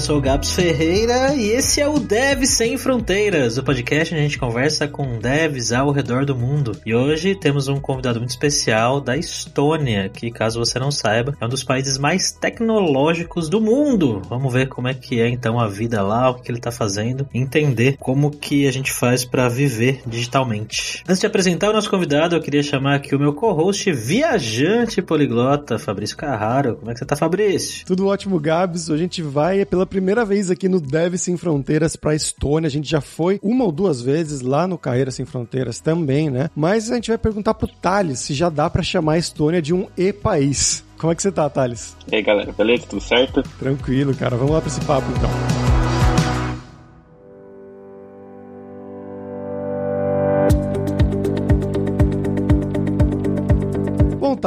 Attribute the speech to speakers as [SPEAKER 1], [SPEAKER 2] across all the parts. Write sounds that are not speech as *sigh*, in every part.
[SPEAKER 1] eu sou o Gabs Ferreira e esse é o Dev Sem Fronteiras, o podcast onde a gente conversa com devs ao redor do mundo. E hoje temos um convidado muito especial da Estônia, que caso você não saiba, é um dos países mais tecnológicos do mundo. Vamos ver como é que é então a vida lá, o que ele está fazendo, entender como que a gente faz para viver digitalmente. Antes de apresentar o nosso convidado, eu queria chamar aqui o meu co-host viajante poliglota, Fabrício Carraro. Como é que você tá, Fabrício?
[SPEAKER 2] Tudo ótimo, Gabs. Hoje a gente vai pela primeira vez aqui no Dev Sem Fronteiras para Estônia. A gente já foi uma ou duas vezes lá no Carreira Sem Fronteiras também, né? Mas a gente vai perguntar pro Thales se já dá para chamar a Estônia de um e-país. Como é que você tá, Thales?
[SPEAKER 3] E aí, galera, beleza? Tudo certo?
[SPEAKER 2] Tranquilo, cara. Vamos lá para esse papo então.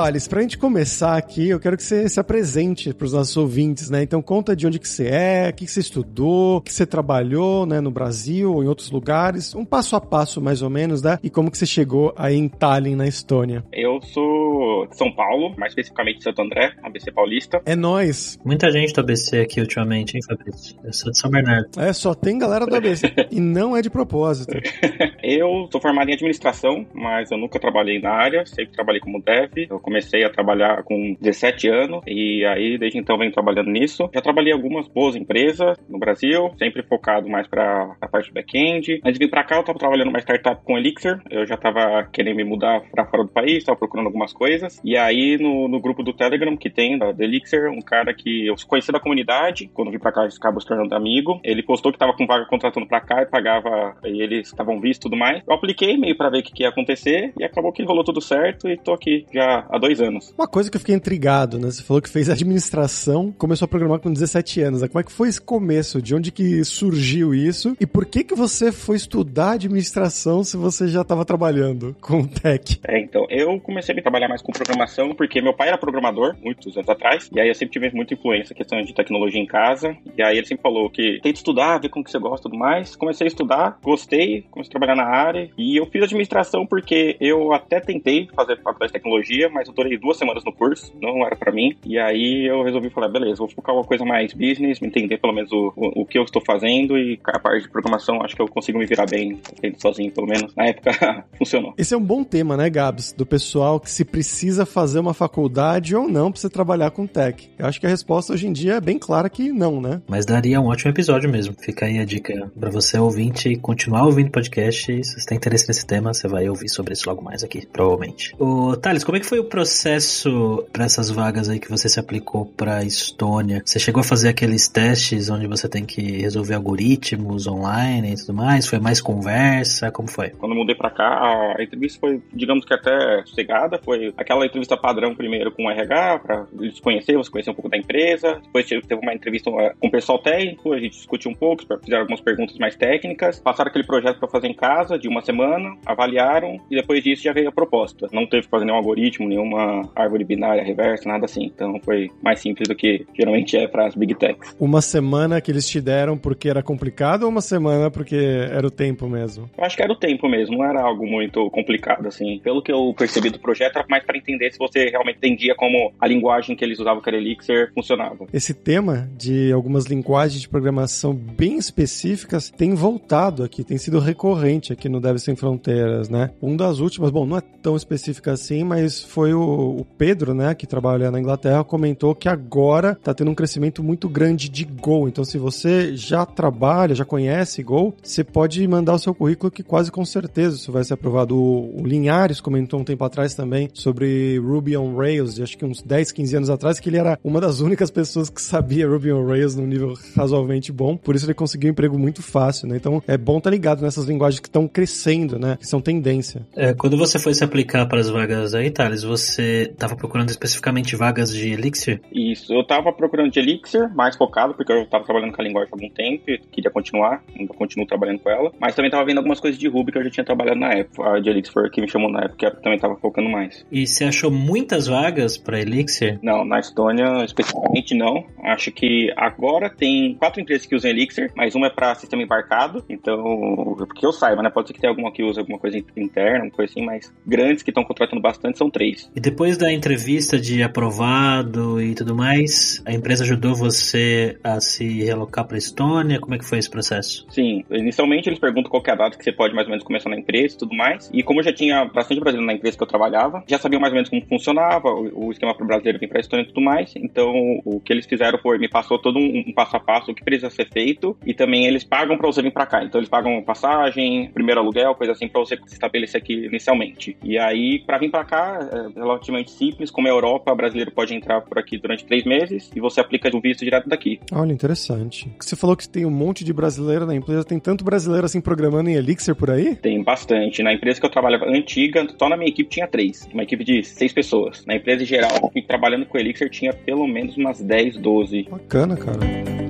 [SPEAKER 2] Thales, pra gente começar aqui, eu quero que você se apresente para os nossos ouvintes, né? Então conta de onde que você é, o que, que você estudou, o que você trabalhou, né, no Brasil ou em outros lugares, um passo a passo mais ou menos, né? E como que você chegou aí em Tallinn, na Estônia.
[SPEAKER 3] Eu sou de São Paulo, mais especificamente de Santo André, ABC Paulista.
[SPEAKER 2] É nós.
[SPEAKER 1] Muita gente do ABC aqui ultimamente, hein, Fabrício? Eu sou de São Bernardo.
[SPEAKER 2] É, só tem galera do ABC. e não é de propósito. *laughs*
[SPEAKER 3] eu sou formado em administração, mas eu nunca trabalhei na área, sempre trabalhei como dev. Eu comecei a trabalhar com 17 anos e aí desde então venho trabalhando nisso. Já trabalhei em algumas boas empresas no Brasil, sempre focado mais para a parte back-end. Antes de vir para cá, eu estava trabalhando uma startup com Elixir. Eu já estava querendo me mudar para fora do país, estava procurando algumas coisas. E aí no, no grupo do Telegram que tem da, Elixir, um cara que eu conheci da comunidade, quando vim para cá, acabou se tornando amigo. Ele postou que estava com vaga contratando para cá e pagava, e eles estavam vistos e tudo mais. Eu apliquei meio para ver o que, que ia acontecer e acabou que rolou tudo certo e tô aqui já há dois anos.
[SPEAKER 2] Uma coisa que eu fiquei intrigado, né? Você falou que fez administração, começou a programar com 17 anos. Né? Como é que foi esse começo? De onde que surgiu isso? E por que que você foi estudar administração se você já estava trabalhando com tech?
[SPEAKER 3] É, então, eu comecei a trabalhar mais com programação porque meu pai era programador, muitos anos atrás, e aí eu sempre tive muita influência questão de tecnologia em casa, e aí ele sempre falou que tenta estudar, ver como que você gosta e tudo mais. Comecei a estudar, gostei, comecei a trabalhar na área, e eu fiz administração porque eu até tentei fazer faculdade de tecnologia, mas eu durei duas semanas no curso, não era para mim. E aí eu resolvi falar, beleza, vou focar uma coisa mais business, me entender pelo menos o, o, o, que eu estou fazendo e a parte de programação acho que eu consigo me virar bem sozinho, pelo menos. Na época *laughs* funcionou.
[SPEAKER 2] Esse é um bom tema, né, Gabs? Do pessoal que se precisa fazer uma faculdade ou não pra você trabalhar com tech. Eu acho que a resposta hoje em dia é bem clara que não, né?
[SPEAKER 1] Mas daria um ótimo episódio mesmo. Fica aí a dica para você ouvinte continuar ouvindo podcast. Se você tem interesse nesse tema, você vai ouvir sobre isso logo mais aqui, provavelmente. O Thales, como é que foi o processo para essas vagas aí que você se aplicou para Estônia? Você chegou a fazer aqueles testes onde você tem que resolver algoritmos online e tudo mais? Foi mais conversa? Como foi?
[SPEAKER 3] Quando eu mudei para cá, a entrevista foi, digamos que até sossegada. Foi aquela entrevista padrão primeiro com o RH, para eles conhecer, você conhecer um pouco da empresa. Depois teve uma entrevista com o pessoal técnico, a gente discutiu um pouco, fizeram algumas perguntas mais técnicas. Passaram aquele projeto para fazer em casa de uma semana, avaliaram e depois disso já veio a proposta. Não teve que fazer nenhum algoritmo, nenhuma árvore binária reversa, nada assim. Então foi mais simples do que geralmente é para as big techs.
[SPEAKER 2] Uma semana que eles te deram porque era complicado ou uma semana porque era o tempo mesmo?
[SPEAKER 3] Eu acho que era o tempo mesmo, não era algo muito complicado assim. Pelo que eu percebi do projeto, era mais para entender se você realmente entendia como a linguagem que eles usavam, que era Elixir, funcionava.
[SPEAKER 2] Esse tema de algumas linguagens de programação bem específicas tem voltado aqui, tem sido recorrente aqui no Dev Sem Fronteiras, né? Um das últimas, bom, não é tão específica assim, mas foi o, o Pedro, né, que trabalha na Inglaterra, comentou que agora tá tendo um crescimento muito grande de Go. Então, se você já trabalha, já conhece Go, você pode mandar o seu currículo que quase com certeza isso vai ser aprovado. O, o Linhares comentou um tempo atrás também sobre Ruby on Rails, acho que uns 10, 15 anos atrás, que ele era uma das únicas pessoas que sabia Ruby on Rails num nível razoavelmente bom. Por isso ele conseguiu um emprego muito fácil, né? Então, é bom estar tá ligado nessas linguagens que estão crescendo, né? Que são tendência.
[SPEAKER 1] É, quando você foi se aplicar para as vagas aí, Thales, você estava procurando especificamente vagas de Elixir?
[SPEAKER 3] Isso, eu estava procurando de Elixir, mais focado, porque eu estava trabalhando com a linguagem há algum tempo e queria continuar, ainda continuo trabalhando com ela. Mas também estava vendo algumas coisas de Ruby que eu já tinha trabalhado na época. A de Elixir foi a que me chamou na época, que eu também estava focando mais.
[SPEAKER 1] E você achou muitas vagas para Elixir?
[SPEAKER 3] Não, na Estônia especificamente não. Acho que agora tem quatro empresas que usam Elixir, mas uma é para sistema embarcado, então, porque eu saiba, né? Pode ser que tenha alguma que use alguma coisa interna, uma coisa assim, mas grandes que estão contratando bastante são três.
[SPEAKER 1] E depois da entrevista de aprovado e tudo mais, a empresa ajudou você a se relocar para Estônia? Como é que foi esse processo?
[SPEAKER 3] Sim, inicialmente eles perguntam qual é a data que você pode mais ou menos começar na empresa e tudo mais. E como eu já tinha bastante brasileiro na empresa que eu trabalhava, já sabiam mais ou menos como funcionava, o, o esquema para o brasileiro vir para a Estônia e tudo mais. Então, o que eles fizeram foi me passou todo um, um passo a passo o que precisa ser feito e também eles pagam para você vir para cá. Então, eles pagam passagem, primeiro aluguel, coisa assim para você se estabelecer aqui inicialmente. E aí, para vir para cá, é relativamente simples. Como é Europa, o brasileiro pode entrar por aqui durante três meses e você aplica o visto direto daqui.
[SPEAKER 2] Olha, interessante. Você falou que tem um monte de brasileiro na empresa. Tem tanto brasileiro assim programando em Elixir por aí?
[SPEAKER 3] Tem bastante. Na empresa que eu trabalhava antiga, só na minha equipe tinha três. Uma equipe de seis pessoas. Na empresa em geral, trabalhando com Elixir, tinha pelo menos umas 10, 12.
[SPEAKER 2] Bacana, cara.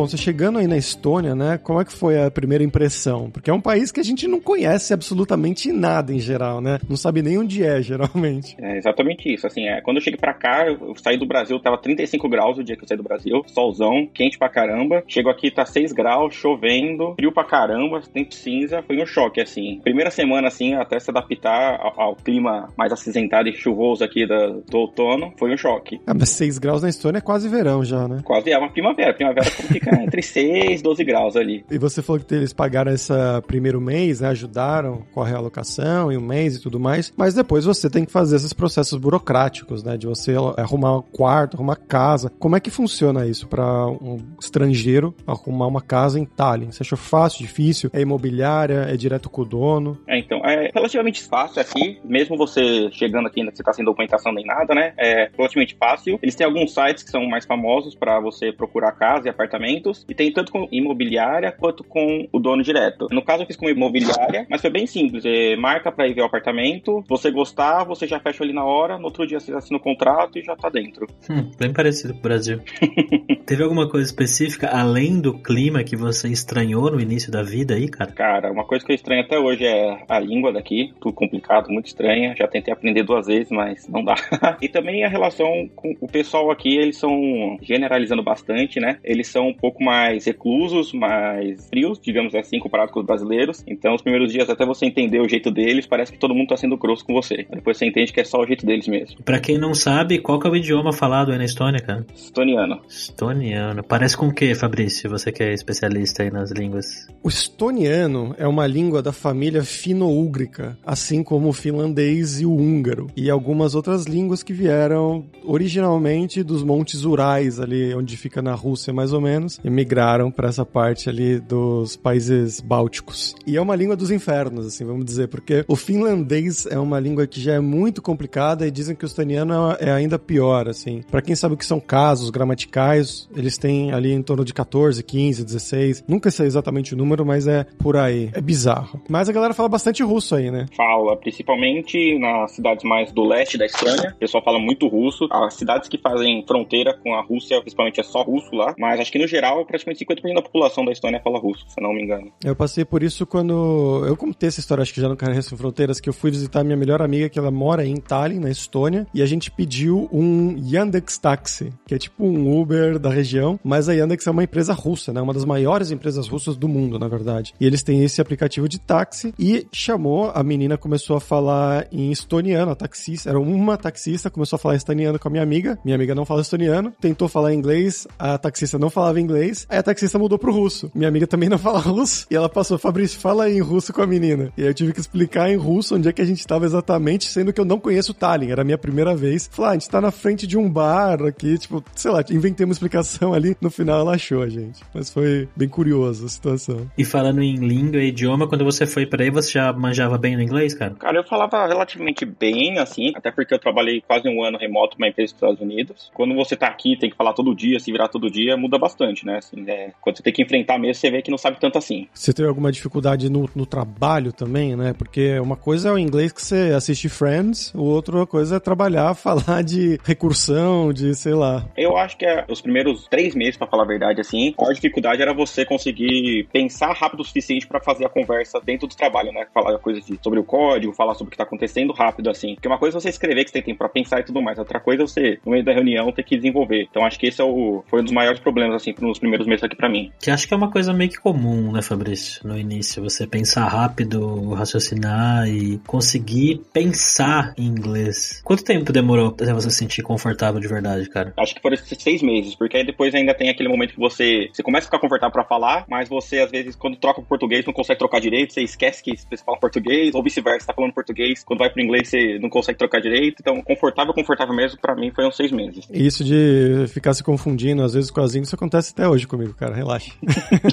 [SPEAKER 2] Bom, você chegando aí na Estônia, né? Como é que foi a primeira impressão? Porque é um país que a gente não conhece absolutamente nada em geral, né? Não sabe nem onde é, *laughs* geralmente.
[SPEAKER 3] É exatamente isso. Assim, é, quando eu cheguei pra cá, eu saí do Brasil, tava 35 graus o dia que eu saí do Brasil, solzão, quente pra caramba. Chego aqui, tá 6 graus, chovendo, frio pra caramba, tempo cinza. Foi um choque, assim. Primeira semana, assim, até se adaptar ao, ao clima mais acinzentado e chuvoso aqui do, do outono, foi um choque.
[SPEAKER 2] Ah, mas 6 graus na Estônia é quase verão já, né?
[SPEAKER 3] Quase é uma primavera. Primavera como fica entre 6 e 12 graus ali.
[SPEAKER 2] E você falou que eles pagaram esse primeiro mês, né? Ajudaram com a realocação e o mês e tudo mais, mas depois você tem que fazer esses processos burocráticos, né? De você arrumar um quarto, arrumar casa. Como é que funciona isso para um estrangeiro arrumar uma casa em Tallinn? Você achou fácil, difícil? É imobiliária? É direto com o dono?
[SPEAKER 3] É, então, é relativamente fácil aqui, mesmo você chegando aqui, você tá sem documentação nem nada, né? É relativamente fácil. Eles têm alguns sites que são mais famosos para você procurar casa e apartamento apartamentos e tem tanto com imobiliária quanto com o dono direto. No caso, eu fiz com imobiliária, mas foi bem simples. É, marca para ir ver o apartamento, você gostar, você já fecha ali na hora, no outro dia você assina o contrato e já tá dentro.
[SPEAKER 1] Hum, bem parecido com o Brasil. *laughs* Teve alguma coisa específica além do clima que você estranhou no início da vida aí, cara?
[SPEAKER 3] Cara, uma coisa que eu estranho até hoje é a língua daqui, tudo complicado, muito estranha. Já tentei aprender duas vezes, mas não dá. *laughs* e também a relação com o pessoal aqui, eles são generalizando bastante, né? Eles são pouco pouco mais reclusos, mais frios, digamos assim, comparado com os brasileiros. Então, os primeiros dias, até você entender o jeito deles, parece que todo mundo tá sendo grosso com você. Depois você entende que é só o jeito deles mesmo.
[SPEAKER 1] Pra quem não sabe, qual que é o idioma falado aí na Estônia, cara?
[SPEAKER 3] Estoniano.
[SPEAKER 1] Estoniano. Parece com o que, Fabrício? Você que é especialista aí nas línguas.
[SPEAKER 2] O estoniano é uma língua da família fino-úgrica, assim como o finlandês e o húngaro. E algumas outras línguas que vieram originalmente dos montes Urais, ali onde fica na Rússia, mais ou menos, emigraram para essa parte ali dos países bálticos. E é uma língua dos infernos, assim, vamos dizer, porque o finlandês é uma língua que já é muito complicada e dizem que o estoniano é ainda pior, assim. Para quem sabe o que são casos gramaticais, eles têm ali em torno de 14, 15, 16. Nunca sei exatamente o número, mas é por aí. É bizarro. Mas a galera fala bastante russo aí, né?
[SPEAKER 3] Fala, principalmente nas cidades mais do leste da Estônia. O pessoal fala muito russo. As cidades que fazem fronteira com a Rússia, principalmente é só russo lá. Mas acho que no geral geral, praticamente 50% da população da Estônia fala russo, se não me engano.
[SPEAKER 2] Eu passei por isso quando. Eu contei essa história, acho que já no Carreira Sem Fronteiras, que eu fui visitar minha melhor amiga, que ela mora em Tallinn, na Estônia, e a gente pediu um Yandex Taxi, que é tipo um Uber da região, mas a Yandex é uma empresa russa, né? Uma das maiores empresas russas do mundo, na verdade. E eles têm esse aplicativo de táxi e chamou, a menina começou a falar em estoniano, a taxista, era uma taxista, começou a falar estoniano com a minha amiga, minha amiga não fala estoniano, tentou falar inglês, a taxista não falava inglês inglês, aí a taxista mudou pro russo. Minha amiga também não fala russo, e ela passou, Fabrício, fala aí em russo com a menina. E aí eu tive que explicar em russo onde é que a gente tava exatamente, sendo que eu não conheço Tallinn, era a minha primeira vez. Falar, ah, a gente tá na frente de um bar aqui, tipo, sei lá, inventei uma explicação ali, no final ela achou a gente. Mas foi bem curioso a situação.
[SPEAKER 1] E falando em língua e idioma, quando você foi pra aí, você já manjava bem no inglês, cara?
[SPEAKER 3] Cara, eu falava relativamente bem, assim, até porque eu trabalhei quase um ano remoto numa empresa dos Estados Unidos. Quando você tá aqui, tem que falar todo dia, se virar todo dia, muda bastante, né? né? Assim, é, quando você tem que enfrentar mesmo, você vê que não sabe tanto assim.
[SPEAKER 2] Você teve alguma dificuldade no, no trabalho também, né? Porque uma coisa é o inglês que você assiste Friends, o outra coisa é trabalhar, *laughs* falar de recursão, de sei lá.
[SPEAKER 3] Eu acho que é, os primeiros três meses, para falar a verdade, assim, a dificuldade era você conseguir pensar rápido o suficiente para fazer a conversa dentro do trabalho, né? Falar coisas sobre o código, falar sobre o que tá acontecendo rápido, assim. Porque uma coisa é você escrever que você tem tempo pra pensar e tudo mais, outra coisa é você, no meio da reunião, ter que desenvolver. Então acho que esse é o, foi um dos maiores problemas, assim, pro nos primeiros meses aqui para mim.
[SPEAKER 1] Que acho que é uma coisa meio que comum, né, Fabrício? No início, você pensar rápido, raciocinar e conseguir pensar em inglês. Quanto tempo demorou até você se sentir confortável de verdade, cara?
[SPEAKER 3] Acho que foram esses seis meses, porque aí depois ainda tem aquele momento que você, você começa a ficar confortável para falar, mas você às vezes quando troca pro português não consegue trocar direito, você esquece que você fala português, ou vice-versa, tá falando português, quando vai pro inglês você não consegue trocar direito. Então, confortável, confortável mesmo, para mim foi uns seis meses.
[SPEAKER 2] Isso de ficar se confundindo às vezes com as línguas, isso acontece até hoje comigo, cara, relaxa.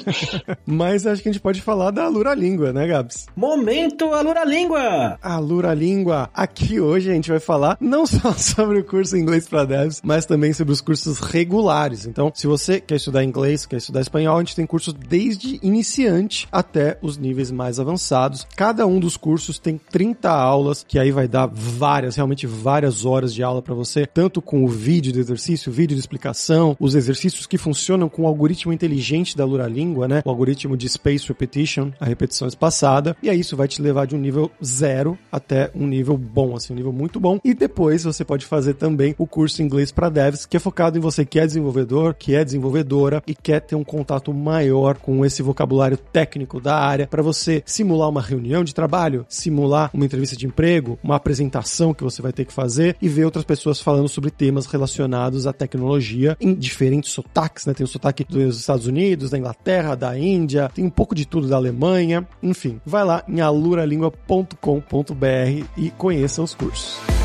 [SPEAKER 2] *laughs* mas acho que a gente pode falar da Lura Língua, né, Gabs?
[SPEAKER 1] Momento Alura Língua!
[SPEAKER 2] Alura Língua! Aqui hoje a gente vai falar não só *laughs* sobre o curso inglês para devs, mas também sobre os cursos regulares. Então, se você quer estudar inglês, quer estudar espanhol, a gente tem cursos desde iniciante até os níveis mais avançados. Cada um dos cursos tem 30 aulas, que aí vai dar várias, realmente várias horas de aula para você, tanto com o vídeo de exercício, o vídeo de explicação, os exercícios que funcionam com o algoritmo inteligente da Lura Língua, né? O algoritmo de Space Repetition, a repetição espaçada. E aí isso vai te levar de um nível zero até um nível bom, assim, um nível muito bom. E depois você pode fazer também o curso inglês para devs, que é focado em você que é desenvolvedor, que é desenvolvedora e quer ter um contato maior com esse vocabulário técnico da área para você simular uma reunião de trabalho, simular uma entrevista de emprego, uma apresentação que você vai ter que fazer e ver outras pessoas falando sobre temas relacionados à tecnologia em diferentes sotaques, né? Tem o sotaque dos Estados Unidos, da Inglaterra, da Índia, tem um pouco de tudo da Alemanha, enfim. Vai lá em aluralingua.com.br e conheça os cursos.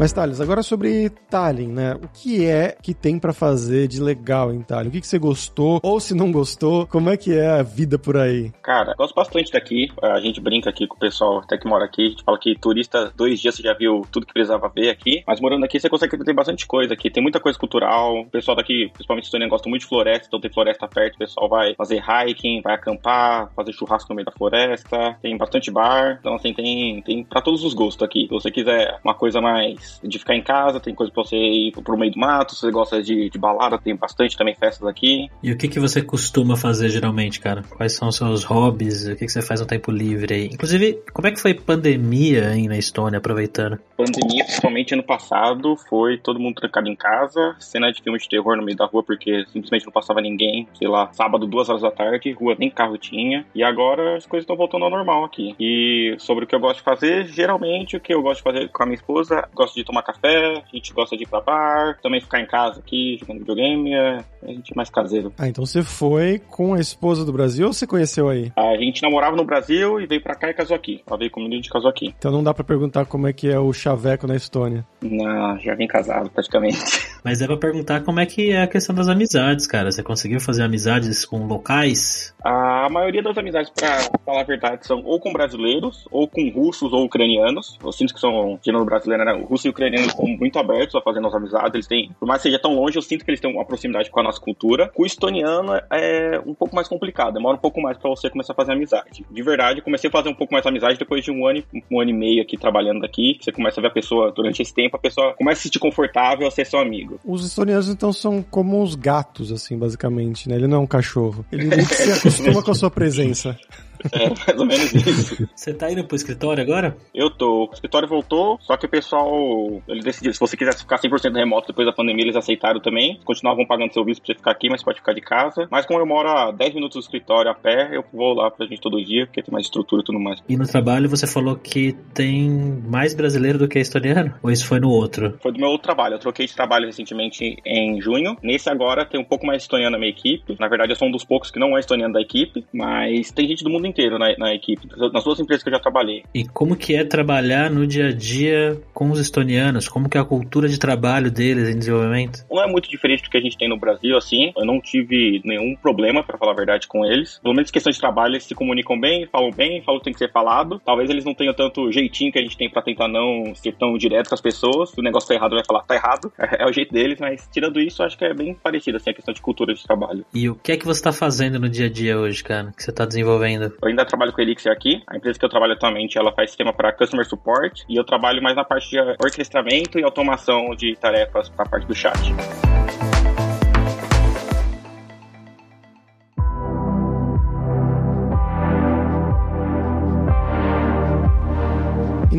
[SPEAKER 2] Mas, Thales, agora sobre Tallinn, né? O que é que tem para fazer de legal em Tallinn? O que, que você gostou? Ou se não gostou, como é que é a vida por aí?
[SPEAKER 3] Cara, gosto bastante daqui. A gente brinca aqui com o pessoal até que mora aqui. A gente fala que turista, dois dias você já viu tudo que precisava ver aqui. Mas morando aqui, você consegue ter bastante coisa aqui. Tem muita coisa cultural. O pessoal daqui, principalmente Estônia, gosta muito de floresta. Então tem floresta perto. O pessoal vai fazer hiking, vai acampar, fazer churrasco no meio da floresta. Tem bastante bar. Então, assim, tem, tem para todos os gostos aqui. Se você quiser uma coisa mais de ficar em casa, tem coisa pra você ir pro meio do mato, se você gosta de, de balada, tem bastante também festas aqui.
[SPEAKER 1] E o que, que você costuma fazer geralmente, cara? Quais são os seus hobbies? O que, que você faz no tempo livre aí? Inclusive, como é que foi pandemia aí na Estônia, aproveitando?
[SPEAKER 3] Pandemia, principalmente ano passado, foi todo mundo trancado em casa, cena de filme de terror no meio da rua, porque simplesmente não passava ninguém, sei lá, sábado, duas horas da tarde, rua nem carro tinha. E agora as coisas estão voltando ao normal aqui. E sobre o que eu gosto de fazer, geralmente o que eu gosto de fazer com a minha esposa, gosto de tomar café, a gente gosta de ir pra bar, também ficar em casa aqui, jogando videogame, é, a gente é mais caseiro.
[SPEAKER 2] Ah, então você foi com a esposa do Brasil ou você conheceu aí?
[SPEAKER 3] A gente namorava no Brasil e veio pra cá e casou aqui. Ela veio comigo e a gente casou aqui.
[SPEAKER 2] Então não dá pra perguntar como é que é o chaveco na Estônia.
[SPEAKER 3] Não, já vem casado praticamente. *laughs*
[SPEAKER 1] Mas é pra perguntar como é que é a questão das amizades, cara. Você conseguiu fazer amizades com locais?
[SPEAKER 3] A maioria das amizades, pra falar a verdade, são ou com brasileiros, ou com russos ou ucranianos. Eu sinto que são gênero brasileiro, né? Russo e ucraniano estão muito abertos a fazer nossas amizades. Eles têm, por mais que seja tão longe, eu sinto que eles têm uma proximidade com a nossa cultura. Com o estoniano é um pouco mais complicado, demora um pouco mais pra você começar a fazer amizade. De verdade, comecei a fazer um pouco mais amizade depois de um ano, um ano e meio aqui trabalhando aqui. Você começa a ver a pessoa durante esse tempo, a pessoa começa a se sentir confortável a ser seu amigo.
[SPEAKER 2] Os estonianos, então, são como os gatos, assim, basicamente, né? Ele não é um cachorro. Ele se acostuma com a sua presença. *laughs* *laughs*
[SPEAKER 3] É, mais ou menos isso.
[SPEAKER 1] Você tá indo pro escritório agora?
[SPEAKER 3] Eu tô. O escritório voltou, só que o pessoal, ele decidiu, se você quisesse ficar 100% remoto depois da pandemia, eles aceitaram também. Continuavam pagando serviço pra você ficar aqui, mas pode ficar de casa. Mas como eu moro a 10 minutos do escritório a pé, eu vou lá pra gente todo dia, porque tem mais estrutura e tudo mais.
[SPEAKER 1] E no trabalho você falou que tem mais brasileiro do que estoniano? Ou isso foi no outro?
[SPEAKER 3] Foi do meu outro trabalho. Eu troquei de trabalho recentemente em junho. Nesse agora tem um pouco mais estoniano na minha equipe. Na verdade, eu sou um dos poucos que não é estoniano da equipe, mas tem gente do mundo inteiro na, na equipe, nas duas empresas que eu já trabalhei.
[SPEAKER 1] E como que é trabalhar no dia a dia com os estonianos? Como que é a cultura de trabalho deles em desenvolvimento?
[SPEAKER 3] Não é muito diferente do que a gente tem no Brasil, assim. Eu não tive nenhum problema, para falar a verdade, com eles. Pelo menos questão de trabalho, eles se comunicam bem, falam bem, falam o que tem que ser falado. Talvez eles não tenham tanto jeitinho que a gente tem para tentar não ser tão direto com as pessoas. Se o negócio tá errado, vai falar, tá errado. *laughs* É, é o jeito deles, mas tirando isso, acho que é bem parecido, assim, a questão de cultura de trabalho.
[SPEAKER 1] E o que é que você tá fazendo no dia a dia hoje, cara? Que você tá desenvolvendo?
[SPEAKER 3] Eu ainda trabalho com Elixir aqui. A empresa que eu trabalho atualmente, ela faz sistema para customer support e eu trabalho mais na parte de orquestramento e automação de tarefas para a parte do chat.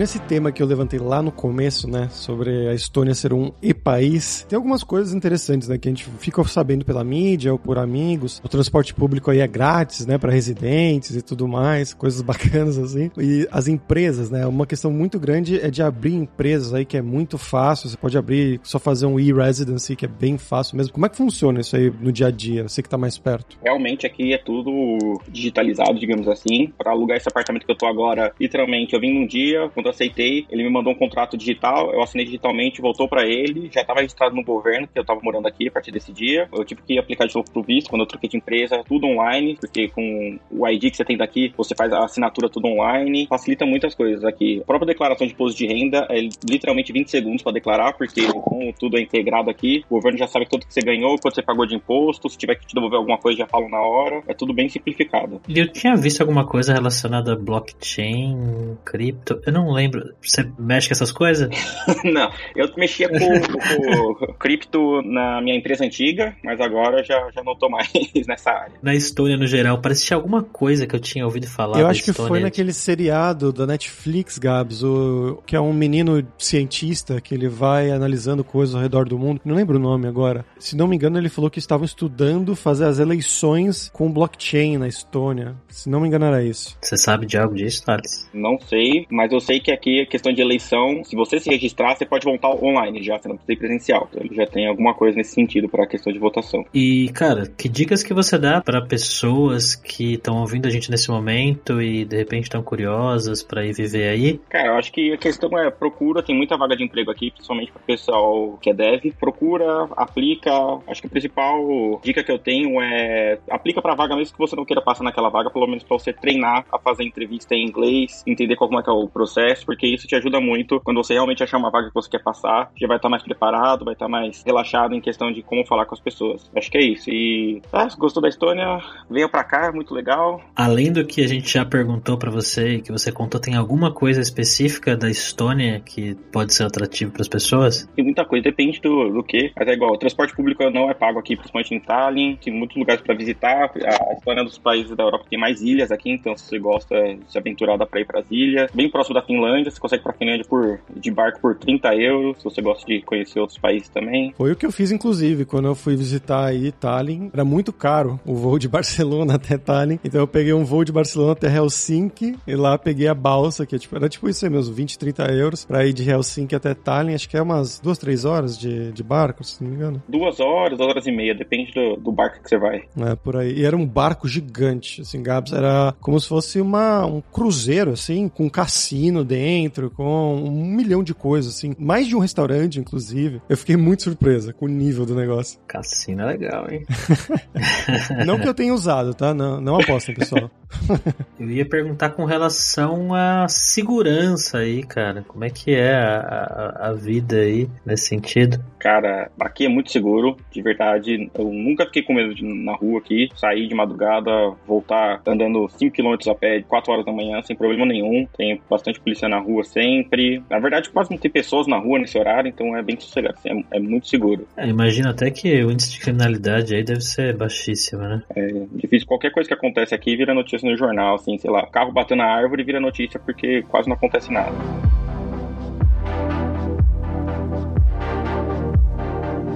[SPEAKER 2] Nesse tema que eu levantei lá no começo, né, sobre a Estônia ser um e-país, tem algumas coisas interessantes, né, que a gente fica sabendo pela mídia ou por amigos. O transporte público aí é grátis, né, para residentes e tudo mais, coisas *laughs* bacanas assim. E as empresas, né, uma questão muito grande é de abrir empresas aí que é muito fácil. Você pode abrir, só fazer um e-residency que é bem fácil mesmo. Como é que funciona isso aí no dia a dia? Você que tá mais perto.
[SPEAKER 3] Realmente aqui é tudo digitalizado, digamos assim. Para alugar esse apartamento que eu tô agora, literalmente, eu vim num dia, quando aceitei, ele me mandou um contrato digital, eu assinei digitalmente, voltou para ele, já estava registrado no governo, que eu estava morando aqui a partir desse dia. Eu tive que aplicar de novo pro visto, quando eu troquei de empresa, tudo online, porque com o ID que você tem daqui, você faz a assinatura tudo online, facilita muitas coisas aqui. A própria declaração de imposto de renda é literalmente 20 segundos para declarar, porque como tudo é integrado aqui, o governo já sabe tudo que você ganhou, quanto você pagou de imposto, se tiver que te devolver alguma coisa, já falam na hora. É tudo bem simplificado.
[SPEAKER 1] Eu tinha visto alguma coisa relacionada a blockchain, cripto. Eu não lembro. Você mexe com essas coisas? *laughs*
[SPEAKER 3] não. Eu mexia com, com *laughs* cripto na minha empresa antiga, mas agora já, já não tô mais *laughs* nessa área.
[SPEAKER 1] Na Estônia, no geral, parecia alguma coisa que eu tinha ouvido falar.
[SPEAKER 2] Eu acho que foi naquele seriado da Netflix, Gabs, o, que é um menino cientista que ele vai analisando coisas ao redor do mundo. Não lembro o nome agora. Se não me engano, ele falou que estavam estudando fazer as eleições com blockchain na Estônia. Se não me engano, era isso.
[SPEAKER 1] Você sabe de algo disso, Thales?
[SPEAKER 3] Não sei, mas eu sei que aqui a questão de eleição, se você se registrar, você pode voltar online já, você não precisa ir presencial. Então ele já tem alguma coisa nesse sentido para a questão de votação.
[SPEAKER 1] E, cara, que dicas que você dá para pessoas que estão ouvindo a gente nesse momento e de repente estão curiosas para ir viver aí?
[SPEAKER 3] Cara, eu acho que a questão é procura, tem muita vaga de emprego aqui, principalmente para pessoal que é dev. Procura, aplica. Acho que a principal dica que eu tenho é aplica para vaga mesmo que você não queira passar naquela vaga, pelo menos para você treinar a fazer entrevista em inglês, entender como é que é o processo, porque isso te ajuda muito quando você realmente achar uma vaga que você quer passar, já vai estar mais preparado, vai estar mais relaxado em questão de como falar com as pessoas. Acho que é isso. E ah, se gostou da Estônia, venha para cá, é muito legal.
[SPEAKER 1] Além do que a gente já perguntou para você e que você contou, tem alguma coisa específica da Estônia que pode ser atrativo para as pessoas?
[SPEAKER 3] Tem muita coisa, depende do, do que. Mas é igual, o transporte público não é pago aqui, principalmente em Tallinn, tem muitos lugares para visitar. A Estônia é um dos países da Europa que tem mais ilhas aqui, então se você gosta de se aventurar, dá pra ir pras ilhas. Bem próximo da Finlândia, você consegue pra Finlândia por, de barco por 30 euros, se você gosta de conhecer outros países também.
[SPEAKER 2] Foi o que eu fiz, inclusive, quando eu fui visitar aí Tallinn. Era muito caro o voo de *laughs* Barcelona até Tallinn, então eu peguei um voo de Barcelona até Helsinki e lá peguei a balsa, que é tipo, era tipo isso aí mesmo, 20, 30 euros pra ir de Helsinki até Tallinn, acho que é umas duas, três horas de, de barco, se não me engano.
[SPEAKER 3] Duas horas, duas horas e meia, depende do, do barco que você vai.
[SPEAKER 2] É, por aí. E era um barco gigante, assim, Gabs, era como se fosse uma, um cruzeiro, assim, com cassino dentro, com um milhão de coisas, assim, mais de um restaurante, inclusive. Eu fiquei muito surpresa com o nível do negócio.
[SPEAKER 1] Cassino é legal, hein? *laughs*
[SPEAKER 2] não que eu tenha usado, tá? Não, não apostem, pessoal. *laughs*
[SPEAKER 1] eu ia perguntar com relação à segurança aí, cara. Como é que é a, a, a vida aí nesse sentido?
[SPEAKER 3] Cara, aqui é muito seguro, de verdade. Eu nunca fiquei com medo de, na rua aqui, sair de madrugada, voltar andando 5km a pé, 4 horas da manhã, sem problema nenhum. Tem bastante polícia na rua sempre. Na verdade, quase não tem pessoas na rua nesse horário, então é bem sossegado, assim, é, é, muito seguro.
[SPEAKER 1] É, imagino até que o índice de criminalidade aí deve ser baixíssimo, né?
[SPEAKER 3] É difícil. Qualquer coisa que acontece aqui vira notícia no jornal, assim, sei lá, carro batendo na árvore vira notícia porque quase não acontece nada.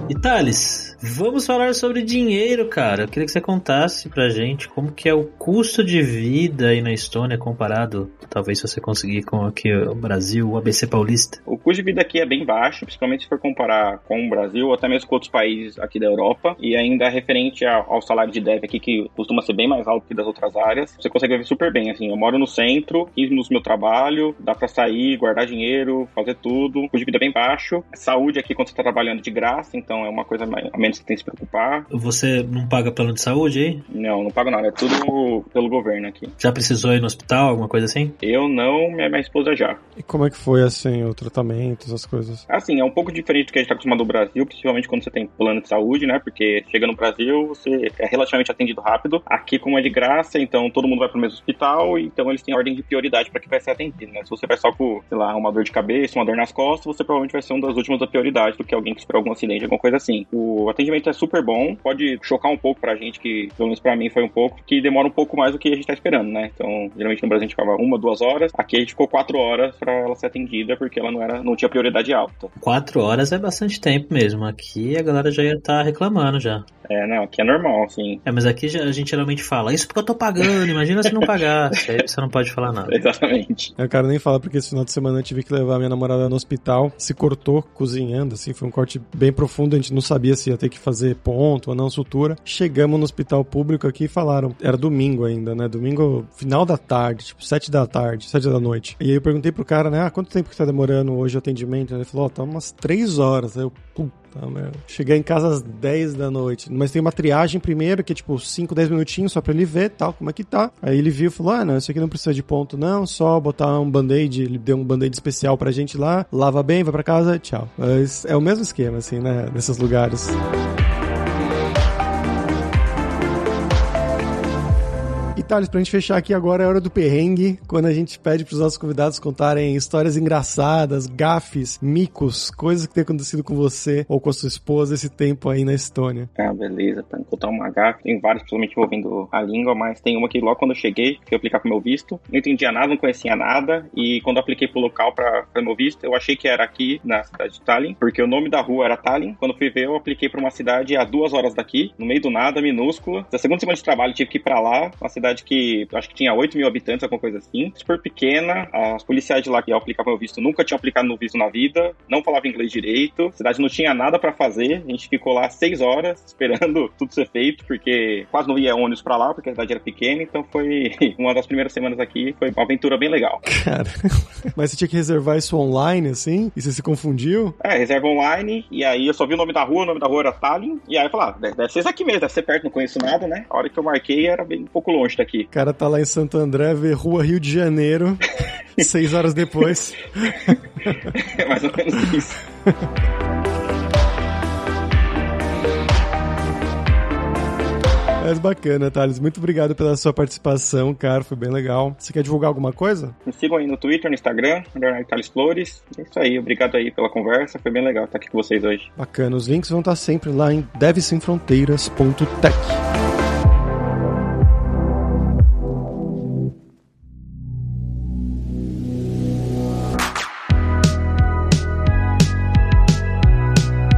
[SPEAKER 1] E Thales, vamos falar sobre dinheiro, cara. Eu queria que você contasse pra gente como que é o custo de vida aí na Estônia comparado, talvez se você conseguir com aqui o Brasil, o ABC Paulista.
[SPEAKER 3] O custo de vida aqui é bem baixo, principalmente se for comparar com o Brasil ou até mesmo com outros países aqui da Europa. E ainda referente ao salário de dev aqui, que costuma ser bem mais alto que das outras áreas, você consegue viver super bem, assim. Eu moro no centro, 15 minutos do meu trabalho, dá pra sair, guardar dinheiro, fazer tudo. O custo de vida é bem baixo. Saúde aqui quando você tá trabalhando de graça, então então é uma coisa a menos que tem que se preocupar.
[SPEAKER 1] Você não paga plano de saúde aí?
[SPEAKER 3] Não, não pago nada, é tudo pelo governo aqui.
[SPEAKER 1] Já precisou ir no hospital, alguma coisa assim?
[SPEAKER 3] Eu não, minha, minha esposa já.
[SPEAKER 2] E como é que foi assim, o tratamento, essas coisas?
[SPEAKER 3] Assim, é um pouco diferente do que a gente tá acostumado no Brasil, principalmente quando você tem plano de saúde, né? Porque chega no Brasil, você é relativamente atendido rápido. Aqui, como é de graça, então todo mundo vai pro mesmo hospital, então eles têm ordem de prioridade para que vai ser atendido, né? Se você vai só por, sei lá, uma dor de cabeça, uma dor nas costas, você provavelmente vai ser um das últimas da prioridade do que alguém que sofreu algum acidente, alguma coisa assim. O atendimento é super bom, pode chocar um pouco pra gente, que pelo menos pra mim foi um pouco, que demora um pouco mais do que a gente tá esperando, né? Então, geralmente no Brasil a gente ficava uma, duas horas, aqui a gente ficou quatro horas pra ela ser atendida, porque ela não era, não tinha prioridade alta.
[SPEAKER 1] Quatro horas é bastante tempo mesmo. Aqui a galera já ia estar tá reclamando já.
[SPEAKER 3] É, não, aqui é normal, sim.
[SPEAKER 1] É, mas aqui a gente geralmente fala, isso porque eu tô pagando, imagina se não pagasse. *laughs* Aí você não pode falar nada.
[SPEAKER 3] Exatamente.
[SPEAKER 2] Eu quero nem falar porque esse final de semana eu tive que levar minha namorada no hospital, se cortou cozinhando, assim, foi um corte bem profundo, a gente não sabia se ia ter que fazer ponto ou não sutura. Chegamos no hospital público aqui e falaram, era domingo ainda, né? Domingo, final da tarde, tipo sete da tarde, sete da noite. E aí eu perguntei pro cara, né, ah, quanto tempo que tá demorando hoje o atendimento? Ele falou, ó, oh, tá umas três horas. Aí eu, puta Tá, meu. Cheguei em casa às 10 da noite. Mas tem uma triagem primeiro, que é tipo 5, 10 minutinhos só pra ele ver tal, como é que tá. Aí ele viu e falou: Ah, não, isso aqui não precisa de ponto, não. Só botar um band-aid. Ele deu um band-aid especial pra gente lá. Lava bem, vai pra casa, tchau. Mas é o mesmo esquema, assim, né? Nesses lugares. Thales, pra gente fechar aqui agora é hora do perrengue, quando a gente pede pros nossos convidados contarem histórias engraçadas, gafes, micos, coisas que tem acontecido com você ou com a sua esposa esse tempo aí na Estônia.
[SPEAKER 3] Ah, beleza, pra contar uma gafe, tem várias, principalmente envolvendo a língua, mas tem uma que logo quando eu cheguei, fui aplicar pro meu visto, não entendia nada, não conhecia nada, e quando eu apliquei pro local pra, pra meu visto, eu achei que era aqui na cidade de Tallinn, porque o nome da rua era Tallinn, quando fui ver, eu apliquei pra uma cidade a duas horas daqui, no meio do nada, minúscula, da segunda semana de trabalho tive que ir pra lá, uma cidade cidade que acho que tinha 8 mil habitantes, alguma coisa assim, super pequena. As policiais de lá que aplicavam o visto nunca tinham aplicado no visto na vida, não falavam inglês direito, a cidade não tinha nada para fazer. A gente ficou lá seis horas esperando *laughs* tudo ser feito, porque quase não ia ônibus para lá, porque a cidade era pequena. Então foi *laughs* uma das primeiras semanas aqui, foi uma aventura bem legal.
[SPEAKER 2] Cara, *laughs* mas você tinha que reservar isso online, assim? E você se confundiu?
[SPEAKER 3] É, reserva online, e aí eu só vi o nome da rua, o nome da rua era Tallinn, e aí eu falei, ah, deve ser isso aqui mesmo, deve ser perto, não conheço nada, né? A hora que eu marquei era bem um pouco longe daqui.
[SPEAKER 2] O cara tá lá em Santo André, vê Rua Rio de Janeiro, *laughs* seis horas depois.
[SPEAKER 3] é mais ou menos isso.
[SPEAKER 2] Mas bacana, Thales. Muito obrigado pela sua participação, cara. Foi bem legal. Você quer divulgar alguma coisa?
[SPEAKER 3] Me sigam aí no Twitter, no Instagram, Thales Flores. É isso aí. Obrigado aí pela conversa. Foi bem legal estar aqui com vocês hoje.
[SPEAKER 2] Bacana. Os links vão estar sempre lá em devsemfronteiras.tech.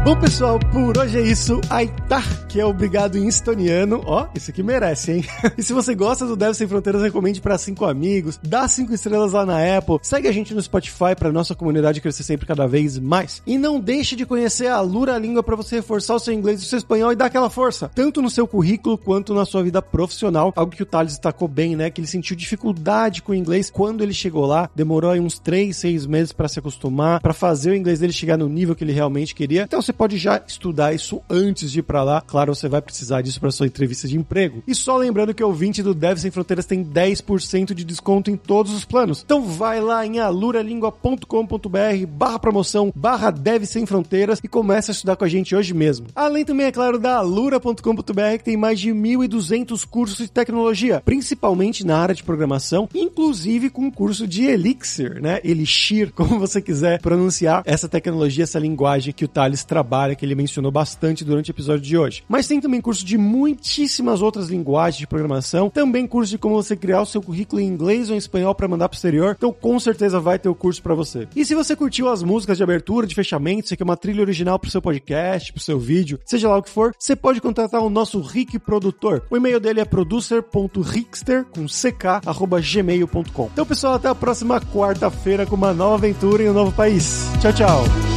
[SPEAKER 2] Bom, pessoal, por hoje é isso. Aitar, que é obrigado em estoniano. Ó, isso aqui merece, hein? *laughs* e se você gosta do Deve Sem Fronteiras, recomende para cinco amigos, dá cinco estrelas lá na Apple, segue a gente no Spotify para nossa comunidade crescer sempre cada vez mais. E não deixe de conhecer a Lura Língua para você reforçar o seu inglês e o seu espanhol e dar aquela força, tanto no seu currículo quanto na sua vida profissional. Algo que o Thales destacou bem, né? Que ele sentiu dificuldade com o inglês quando ele chegou lá. Demorou aí uns três, seis meses para se acostumar, para fazer o inglês dele chegar no nível que ele realmente queria. Então você pode já estudar isso antes de ir para lá. Claro, você vai precisar disso para sua entrevista de emprego. E só lembrando que o ouvinte do Dev Sem Fronteiras tem 10% de desconto em todos os planos. Então vai lá em aluralingua.com.br barra promoção barra Dev Sem Fronteiras e começa a estudar com a gente hoje mesmo. Além também, é claro, da alura.com.br que tem mais de 1.200 cursos de tecnologia, principalmente na área de programação, inclusive com o curso de Elixir, né? Elixir, *laughs* como você quiser pronunciar essa tecnologia, essa linguagem que o Thales trabalha, que ele mencionou bastante durante o episódio de hoje. Mas tem também curso de muitíssimas outras linguagens de programação, também curso de como você criar o seu currículo em inglês ou em espanhol para mandar pro exterior. Então com certeza vai ter o curso para você. E se você curtiu as músicas de abertura, de fechamento, você quer uma trilha original pro seu podcast, pro seu vídeo, seja lá o que for, você pode contratar o nosso Rick produtor. O e-mail dele é producer.rickster com ck@gmail.com. Então pessoal, até a próxima quarta-feira com uma nova aventura em um novo país. Tchau, tchau.